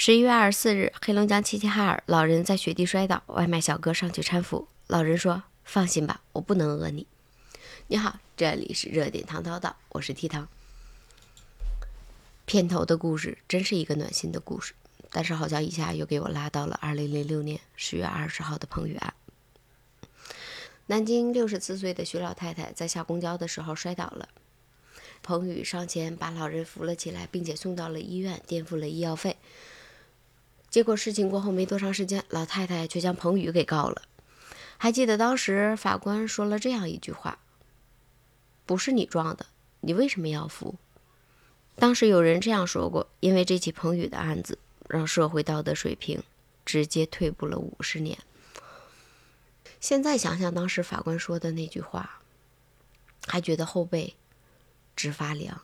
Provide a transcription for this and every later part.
十一月二十四日，黑龙江齐齐哈尔，老人在雪地摔倒，外卖小哥上去搀扶。老人说：“放心吧，我不能讹你。”你好，这里是热点糖叨叨，我是 T 糖。片头的故事真是一个暖心的故事，但是好像一下又给我拉到了二零零六年十月二十号的彭宇案。南京六十四岁的徐老太太在下公交的时候摔倒了，彭宇上前把老人扶了起来，并且送到了医院，垫付了医药费。结果事情过后没多长时间，老太太却将彭宇给告了。还记得当时法官说了这样一句话：“不是你撞的，你为什么要扶？”当时有人这样说过，因为这起彭宇的案子，让社会道德水平直接退步了五十年。现在想想当时法官说的那句话，还觉得后背直发凉。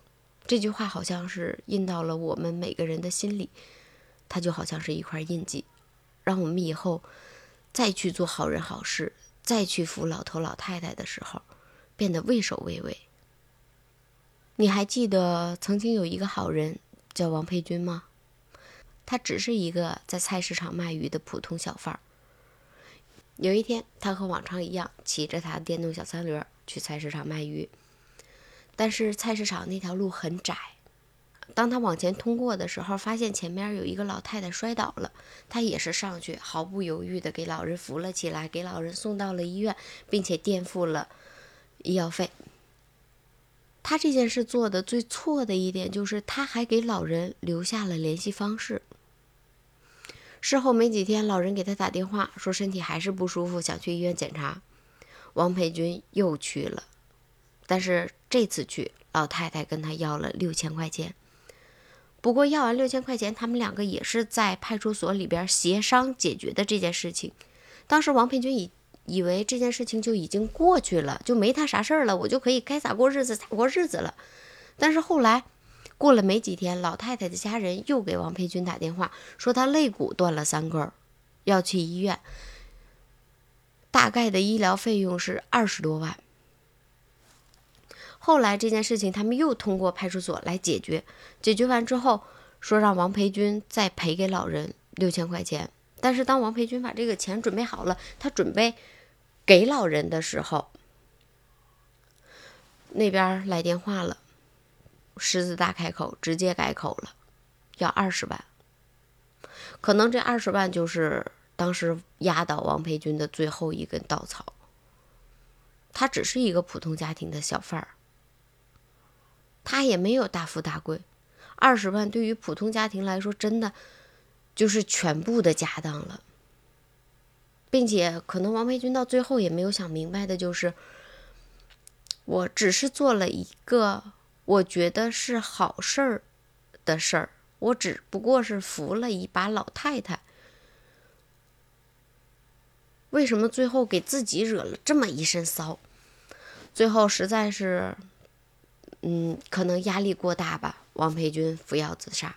这句话好像是印到了我们每个人的心里。它就好像是一块印记，让我们以后再去做好人好事，再去扶老头老太太的时候，变得畏首畏尾。你还记得曾经有一个好人叫王培军吗？他只是一个在菜市场卖鱼的普通小贩。有一天，他和往常一样，骑着他电动小三轮去菜市场卖鱼，但是菜市场那条路很窄。当他往前通过的时候，发现前面有一个老太太摔倒了，他也是上去毫不犹豫地给老人扶了起来，给老人送到了医院，并且垫付了医药费。他这件事做的最错的一点就是，他还给老人留下了联系方式。事后没几天，老人给他打电话说身体还是不舒服，想去医院检查。王培军又去了，但是这次去，老太太跟他要了六千块钱。不过要完六千块钱，他们两个也是在派出所里边协商解决的这件事情。当时王培军以以为这件事情就已经过去了，就没他啥事儿了，我就可以该咋过日子咋过日子了。但是后来过了没几天，老太太的家人又给王培军打电话，说他肋骨断了三根，要去医院，大概的医疗费用是二十多万。后来这件事情，他们又通过派出所来解决。解决完之后，说让王培军再赔给老人六千块钱。但是当王培军把这个钱准备好了，他准备给老人的时候，那边来电话了，狮子大开口，直接改口了，要二十万。可能这二十万就是当时压倒王培军的最后一根稻草。他只是一个普通家庭的小贩儿。他也没有大富大贵，二十万对于普通家庭来说，真的就是全部的家当了。并且，可能王培军到最后也没有想明白的，就是我只是做了一个我觉得是好事儿的事儿，我只不过是扶了一把老太太，为什么最后给自己惹了这么一身骚？最后实在是。嗯，可能压力过大吧。王培军服药自杀，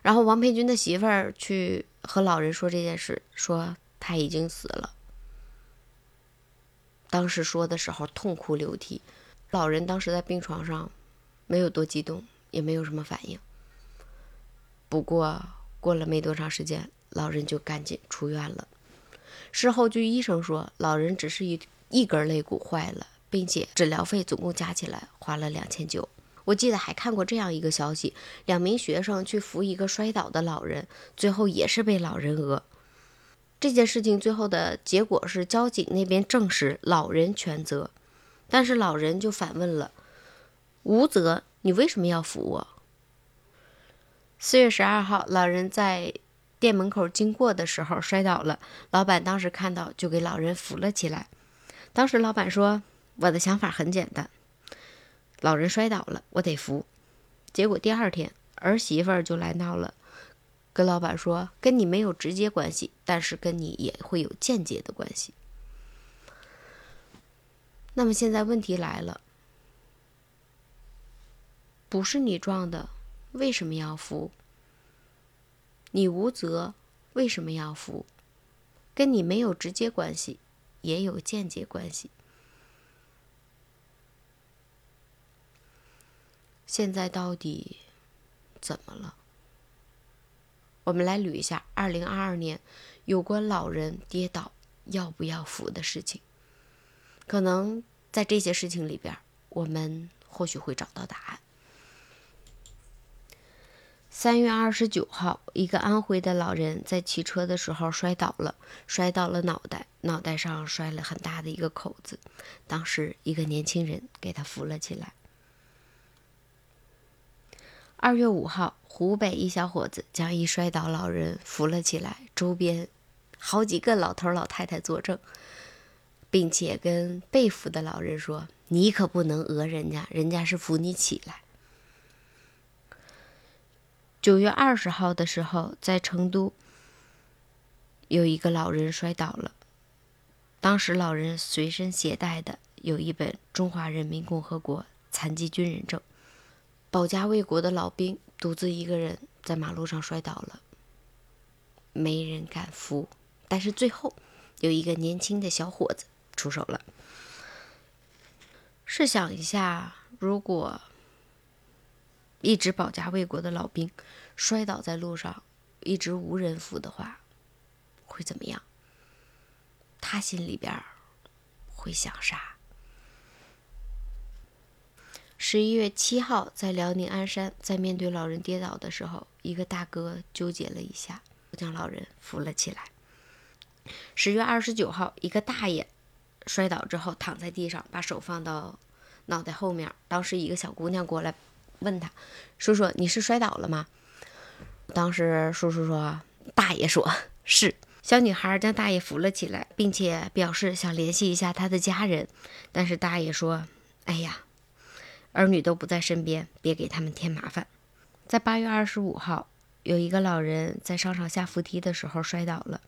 然后王培军的媳妇儿去和老人说这件事，说他已经死了。当时说的时候痛哭流涕，老人当时在病床上，没有多激动，也没有什么反应。不过过了没多长时间，老人就赶紧出院了。事后据医生说，老人只是一一根肋骨坏了。并且治疗费总共加起来花了两千九。我记得还看过这样一个消息：两名学生去扶一个摔倒的老人，最后也是被老人讹。这件事情最后的结果是，交警那边证实老人全责，但是老人就反问了：“无责，你为什么要扶我？”四月十二号，老人在店门口经过的时候摔倒了，老板当时看到就给老人扶了起来。当时老板说。我的想法很简单，老人摔倒了，我得扶。结果第二天，儿媳妇儿就来闹了，跟老板说：“跟你没有直接关系，但是跟你也会有间接的关系。”那么现在问题来了，不是你撞的，为什么要扶？你无责，为什么要扶？跟你没有直接关系，也有间接关系。现在到底怎么了？我们来捋一下2022年有关老人跌倒要不要扶的事情。可能在这些事情里边，我们或许会找到答案。三月二十九号，一个安徽的老人在骑车的时候摔倒了，摔倒了脑袋，脑袋上摔了很大的一个口子。当时，一个年轻人给他扶了起来。二月五号，湖北一小伙子将一摔倒老人扶了起来，周边好几个老头老太太作证，并且跟被扶的老人说：“你可不能讹人家，人家是扶你起来。”九月二十号的时候，在成都有一个老人摔倒了。当时老人随身携带的有一本《中华人民共和国残疾军人证》。保家卫国的老兵独自一个人在马路上摔倒了，没人敢扶。但是最后有一个年轻的小伙子出手了。试想一下，如果……一直保家卫国的老兵摔倒在路上，一直无人扶的话，会怎么样？他心里边会想啥？十一月七号，在辽宁鞍山，在面对老人跌倒的时候，一个大哥纠结了一下，将老人扶了起来。十月二十九号，一个大爷摔倒之后躺在地上，把手放到脑袋后面，当时一个小姑娘过来。问他，叔叔，你是摔倒了吗？当时叔叔说，大爷说是。小女孩将大爷扶了起来，并且表示想联系一下他的家人，但是大爷说，哎呀，儿女都不在身边，别给他们添麻烦。在八月二十五号，有一个老人在商场下扶梯的时候摔倒了，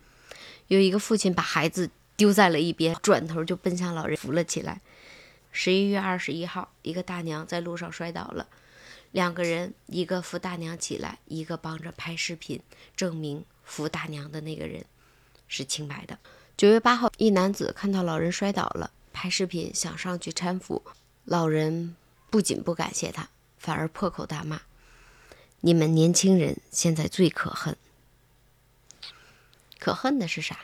有一个父亲把孩子丢在了一边，转头就奔向老人扶了起来。十一月二十一号，一个大娘在路上摔倒了。两个人，一个扶大娘起来，一个帮着拍视频，证明扶大娘的那个人是清白的。九月八号，一男子看到老人摔倒了，拍视频想上去搀扶，老人不仅不感谢他，反而破口大骂：“你们年轻人现在最可恨，可恨的是啥？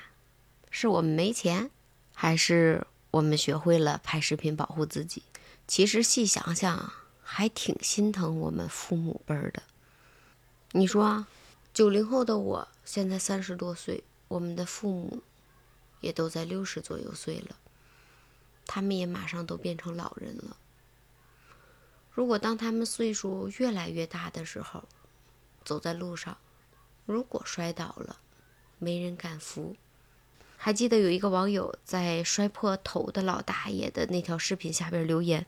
是我们没钱，还是我们学会了拍视频保护自己？其实细想想。”还挺心疼我们父母辈儿的。你说，九零后的我现在三十多岁，我们的父母也都在六十左右岁了，他们也马上都变成老人了。如果当他们岁数越来越大的时候，走在路上，如果摔倒了，没人敢扶。还记得有一个网友在摔破头的老大爷的那条视频下边留言，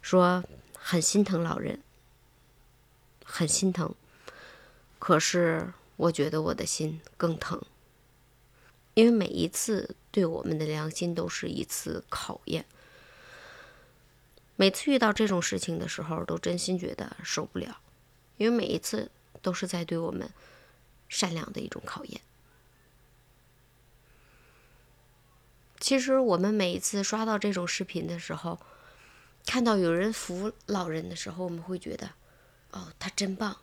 说。很心疼老人，很心疼。可是我觉得我的心更疼，因为每一次对我们的良心都是一次考验。每次遇到这种事情的时候，都真心觉得受不了，因为每一次都是在对我们善良的一种考验。其实我们每一次刷到这种视频的时候，看到有人扶老人的时候，我们会觉得，哦，他真棒。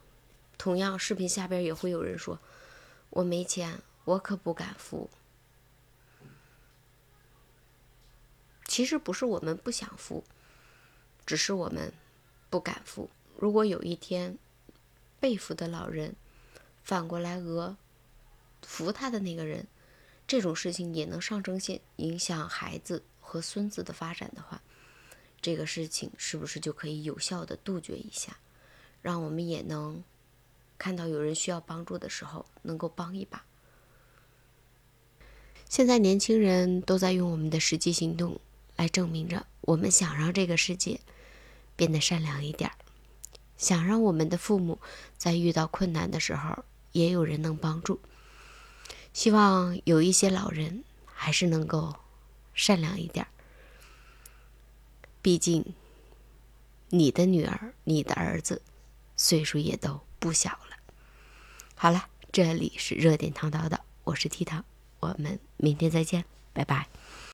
同样，视频下边也会有人说，我没钱，我可不敢扶。其实不是我们不想扶，只是我们不敢扶。如果有一天，被扶的老人反过来讹扶他的那个人，这种事情也能上升线影响孩子和孙子的发展的话。这个事情是不是就可以有效的杜绝一下，让我们也能看到有人需要帮助的时候能够帮一把？现在年轻人都在用我们的实际行动来证明着，我们想让这个世界变得善良一点，想让我们的父母在遇到困难的时候也有人能帮助。希望有一些老人还是能够善良一点。毕竟，你的女儿、你的儿子，岁数也都不小了。好了，这里是热点糖叨叨，我是 T 糖，我们明天再见，拜拜。